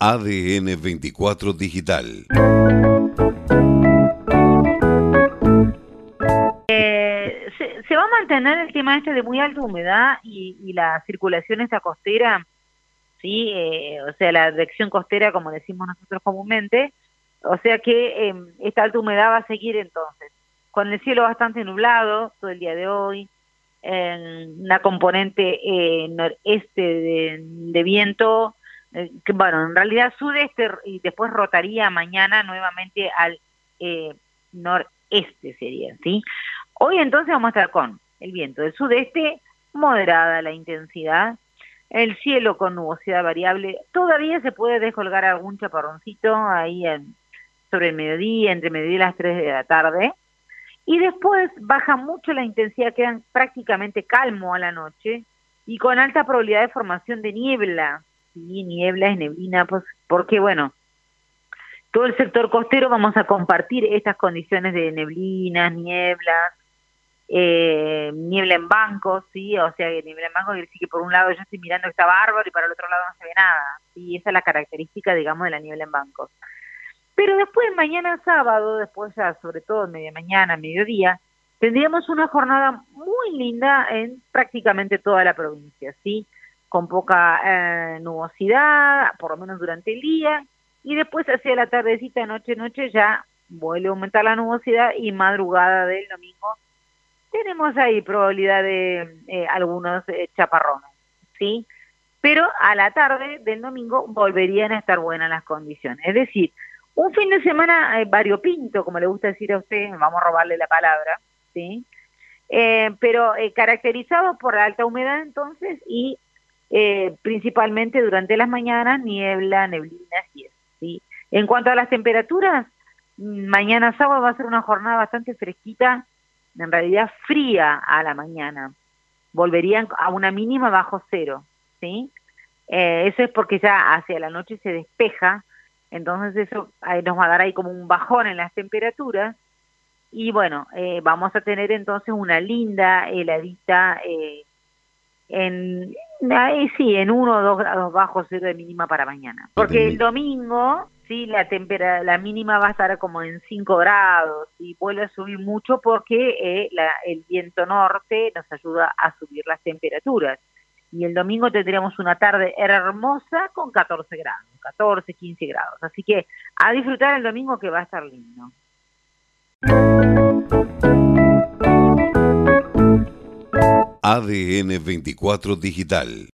ADN 24 Digital. Eh, se, va a mantener el tema este de muy alta humedad y, la circulación esta costera, sí, eh, o sea, la dirección costera, como decimos nosotros comúnmente, o sea que em, esta alta humedad va a seguir entonces, con el cielo bastante nublado todo el día de hoy, en una componente eh, noreste de viento eh, bueno, en realidad sudeste y después rotaría mañana nuevamente al eh, noreste sería, ¿sí? Hoy entonces vamos a estar con el viento del sudeste, moderada la intensidad, el cielo con nubosidad variable, todavía se puede descolgar algún chaparroncito ahí en, sobre el mediodía, entre mediodía y las 3 de la tarde, y después baja mucho la intensidad, quedan prácticamente calmo a la noche y con alta probabilidad de formación de niebla, sí, niebla, es neblina, pues, porque bueno, todo el sector costero vamos a compartir estas condiciones de neblinas, nieblas, eh, niebla en bancos, sí, o sea, niebla en bancos quiere decir que por un lado yo estoy mirando que está bárbaro y para el otro lado no se ve nada, y esa es la característica, digamos, de la niebla en bancos. Pero después, mañana sábado, después ya, sobre todo media mañana, mediodía, tendríamos una jornada muy linda en prácticamente toda la provincia, ¿sí? Con poca eh, nubosidad, por lo menos durante el día, y después hacia la tardecita, noche, noche, ya vuelve a aumentar la nubosidad y madrugada del domingo tenemos ahí probabilidad de eh, algunos eh, chaparrones, ¿sí? Pero a la tarde del domingo volverían a estar buenas las condiciones. Es decir, un fin de semana variopinto, como le gusta decir a usted, vamos a robarle la palabra, ¿sí? pero caracterizado por alta humedad entonces y eh, principalmente durante las mañanas, niebla, neblinas y eso. ¿sí? En cuanto a las temperaturas, mañana sábado va a ser una jornada bastante fresquita, en realidad fría a la mañana. Volverían a una mínima bajo cero, ¿sí? Eh, eso es porque ya hacia la noche se despeja, entonces eso nos va a dar ahí como un bajón en las temperaturas y bueno, eh, vamos a tener entonces una linda heladita eh, en ahí sí, en uno o dos grados bajos cero de mínima para mañana. Porque el domingo, sí, la temperatura, la mínima va a estar como en 5 grados y vuelve a subir mucho porque eh, la, el viento norte nos ayuda a subir las temperaturas. Y el domingo tendremos una tarde hermosa con 14 grados, 14, 15 grados. Así que a disfrutar el domingo que va a estar lindo. ADN 24 Digital